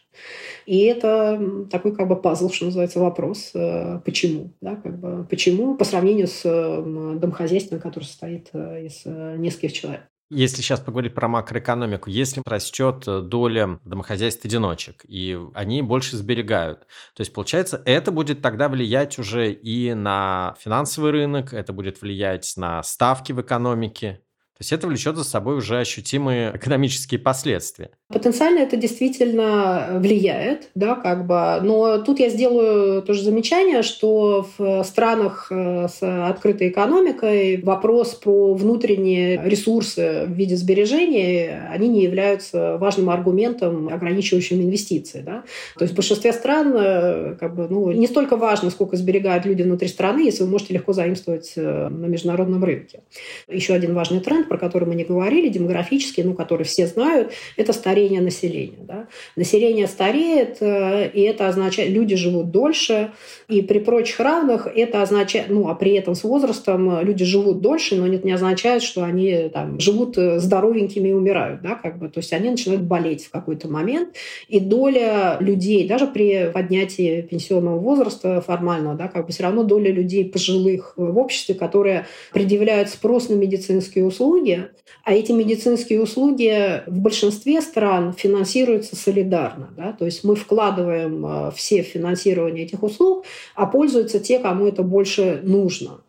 И это такой как бы пазл, что называется, вопрос, э, почему. Да, как бы, почему по сравнению с домохозяйством, которое состоит э, из нескольких человек.
Если сейчас поговорить про макроэкономику, если растет э, доля домохозяйств-одиночек, и они больше сберегают, то есть, получается, это будет тогда влиять уже и на финансовый рынок, это будет влиять на ставки в экономике, То есть это влечет за собой уже ощутимые экономические последствия.
Потенциально это действительно влияет, да, как бы. Но тут я сделаю тоже замечание, что в странах э, с открытой экономикой вопрос про внутренние ресурсы в виде сбережений, они не являются важным аргументом, ограничивающим инвестиции. Да. То есть в большинстве стран э, как бы, ну, не столько важно, сколько сберегают люди внутри страны, если вы можете легко заимствовать э, на международном рынке. Еще один важный тренд про который мы не говорили, демографический, ну, который все знают, это старение населения. Да? Население стареет, э, и это означает, люди живут дольше, и при прочих равных это означает, ну, а при этом с возрастом люди живут дольше, но это не означает, что они там, живут э, здоровенькими и умирают, да, как бы, то есть они начинают болеть в какой-то момент, и доля людей, даже при поднятии пенсионного возраста формального, да, как бы все равно доля людей пожилых в обществе, которые предъявляют спрос на медицинские услуги, услуги, а эти медицинские услуги в большинстве стран финансируются солидарно. Да? То есть мы вкладываем э, все финансирование этих услуг, а пользуются те, кому это больше нужно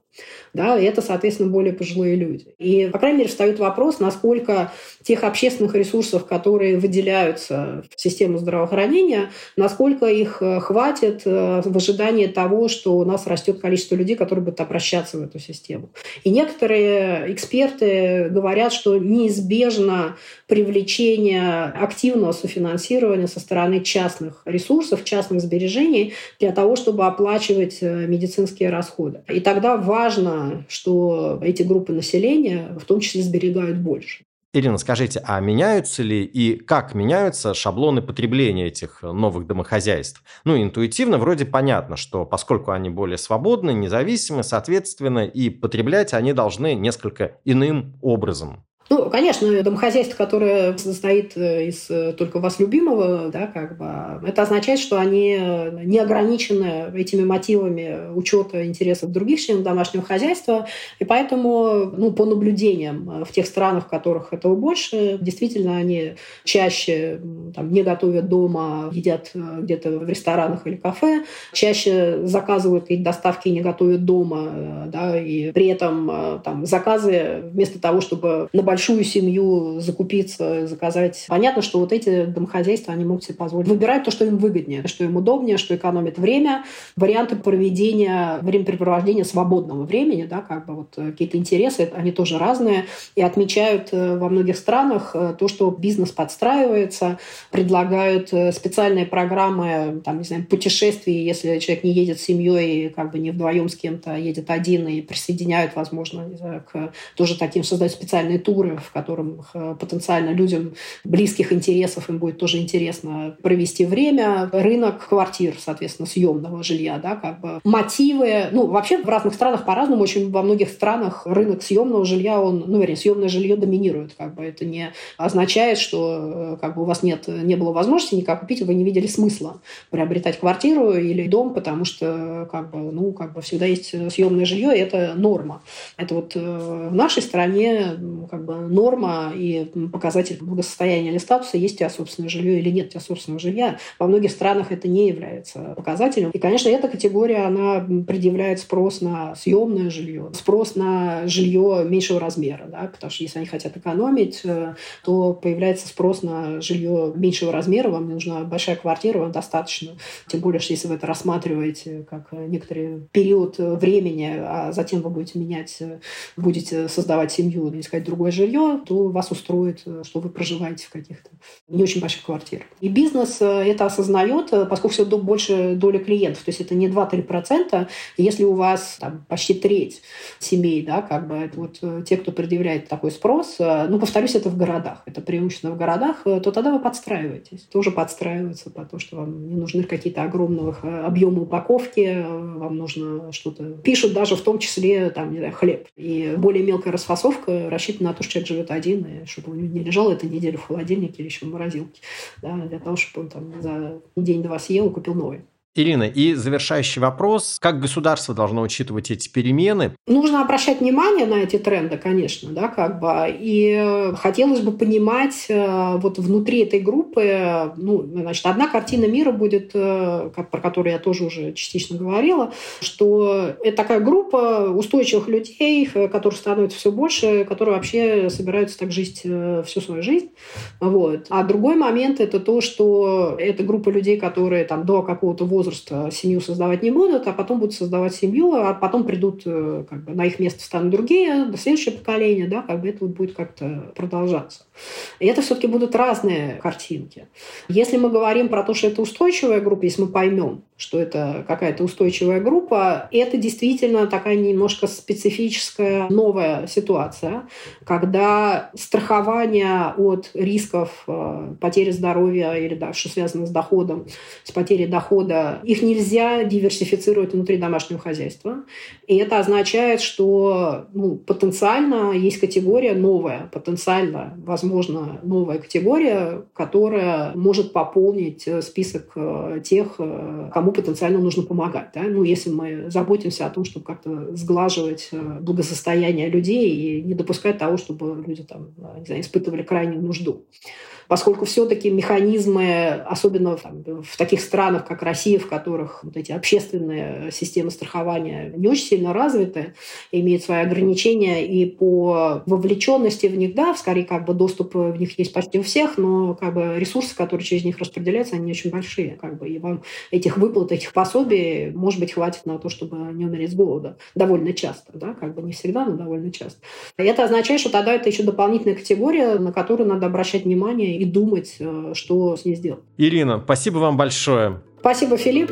да, и это, соответственно, более пожилые люди. И, по крайней мере, встает вопрос, насколько тех общественных ресурсов, которые выделяются в систему здравоохранения, насколько их э, хватит э, в ожидании того, что у нас растет количество людей, которые будут обращаться в эту систему. И некоторые эксперты говорят, что неизбежно привлечение активного софинансирования со стороны частных ресурсов, частных сбережений для того, чтобы оплачивать э, медицинские расходы. И тогда важно что эти группы населения в том числе сберегают больше.
Ирина, скажите, а меняются ли и как меняются шаблоны потребления этих новых домохозяйств? Ну, интуитивно вроде понятно, что поскольку они более свободны, независимы, соответственно, и потреблять они должны несколько иным образом.
Ну, конечно, домохозяйство, которое состоит э, из э, только вас любимого, да, как бы, это означает, что они не ограничены этими мотивами учета интересов других членов домашнего хозяйства, и поэтому, ну, по наблюдениям э, в тех странах, в которых этого больше, действительно, они чаще там, не готовят дома, едят где-то в ресторанах или кафе, чаще заказывают какие-то доставки и не готовят дома, да, и при этом там заказы вместо того, чтобы на большую семью закупиться, заказать. Понятно, что вот эти домохозяйства, они могут себе позволить. Выбирают то, что им выгоднее, что им удобнее, что экономит время. Варианты проведения, времяпрепровождения свободного времени, да, как бы вот э, какие-то интересы, они тоже разные. И отмечают э, во многих странах э, то, что бизнес подстраивается, предлагают специальные программы, там, не знаю, путешествий, если человек не едет с семьей, как бы не вдвоем с кем-то, а едет один и присоединяют, возможно, знаю, к тоже таким создать специальные туры культуры, в котором э, потенциально людям близких интересов им будет тоже интересно провести время, рынок квартир, соответственно, съемного жилья, да, как бы мотивы. Ну, вообще в разных странах по-разному. Очень во многих странах рынок съемного жилья, он, ну, вернее, съемное жилье доминирует. Как бы это не означает, что э, как бы у вас нет, не было возможности никак купить, вы не видели смысла приобретать квартиру или дом, потому что как бы, ну, как бы всегда есть съемное жилье, и это норма. Это вот э, в нашей стране как бы норма и показатель благосостояния или статуса, есть у тебя собственное жилье или нет у тебя собственного жилья. Во многих странах это не является показателем. И, конечно, эта категория, она предъявляет спрос на съемное жилье, спрос на жилье меньшего размера, да, потому что если они хотят экономить, э, то появляется спрос на жилье меньшего размера, вам не нужна большая квартира, вам достаточно. Тем более, что если вы это рассматриваете как некоторый период времени, а затем вы будете менять, будете создавать семью, искать другое жилье, жилье, то вас устроит, э, что вы проживаете в каких-то не очень больших квартирах. И бизнес э, это осознает, э, поскольку все больше доля клиентов. То есть это не 2-3%. Если у вас там, почти треть семей, да, как бы вот те, кто предъявляет такой спрос, ну, повторюсь, это в городах, это преимущественно в городах, то тогда вы подстраиваетесь. Тоже подстраиваются по то, что вам не нужны какие-то огромные объемы упаковки, вам нужно что-то... Пишут даже в том числе, там, не знаю, хлеб. И более мелкая расфасовка рассчитана на то, что человек живет один, и чтобы у него не лежал эту неделю в холодильнике или еще в морозилке, да, для того, чтобы он там за день-два съел и купил новый.
Ирина, и завершающий вопрос. Как государство должно учитывать эти перемены?
Нужно обращать внимание на эти тренды, конечно, да, как бы. И хотелось бы понимать э, вот внутри этой группы, ну, значит, одна картина мира будет, э, про которую я тоже уже частично говорила, что это такая группа устойчивых людей, э, которых становится все больше, которые вообще собираются так жить всю свою жизнь. Вот. А другой момент – это то, что это группа людей, которые там до какого-то возраста семью создавать не будут, а потом будут создавать семью, а потом придут, э, как бы, на их место станут другие, следующее поколение, да, как бы это будет как-то продолжаться. И это все-таки будут разные картинки. Если мы говорим про то, что это устойчивая группа, если мы поймем, что это какая-то устойчивая группа, это действительно такая немножко специфическая новая ситуация, когда страхование от рисков э, потери здоровья или да, что связано с доходом, с потерей дохода, их нельзя диверсифицировать внутри домашнего хозяйства. И это означает, что ну, потенциально есть категория новая, потенциально, возможно, новая категория, которая может пополнить э, список э, тех, кому кому потенциально нужно помогать. Да? Ну, если мы заботимся о том, чтобы как-то сглаживать э, благосостояние людей и не допускать того, чтобы люди там, не знаю, испытывали крайнюю нужду поскольку все-таки механизмы, особенно там, в таких странах, как Россия, в которых вот эти общественные системы страхования не очень сильно развиты, имеют свои ограничения и по вовлеченности в них, да, скорее как бы доступ в них есть почти у всех, но как бы ресурсы, которые через них распределяются, они очень большие, как бы, и вам этих выплат, этих пособий, может быть, хватит на то, чтобы не умереть с голода. Довольно часто, да, как бы не всегда, но довольно часто. Это означает, что тогда это еще дополнительная категория, на которую надо обращать внимание и думать, э, что с ней сделать.
Ирина, спасибо вам большое.
Спасибо, Филипп.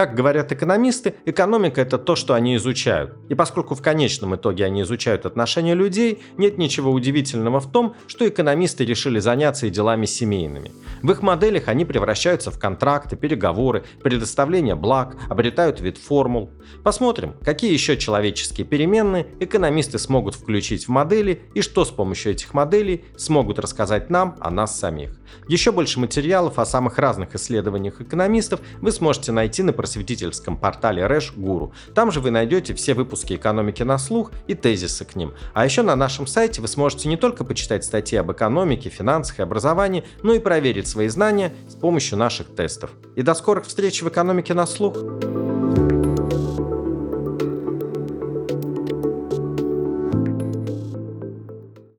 Как говорят экономисты, экономика – это то, что они изучают. И поскольку в конечном итоге они изучают отношения людей, нет ничего удивительного в том, что экономисты решили заняться и делами семейными. В их моделях они превращаются в контракты, переговоры, предоставление благ, обретают вид формул. Посмотрим, какие еще человеческие переменные экономисты смогут включить в модели и что с помощью этих моделей смогут рассказать нам о нас самих. Еще больше материалов о самых разных исследованиях экономистов вы сможете найти на просветительском портале Рэш Гуру. Там же вы найдете все выпуски экономики на слух и тезисы к ним. А еще на нашем сайте вы сможете не только почитать статьи об экономике, финансах и образовании, но и проверить свои знания с помощью наших тестов. И до скорых встреч в экономике на слух!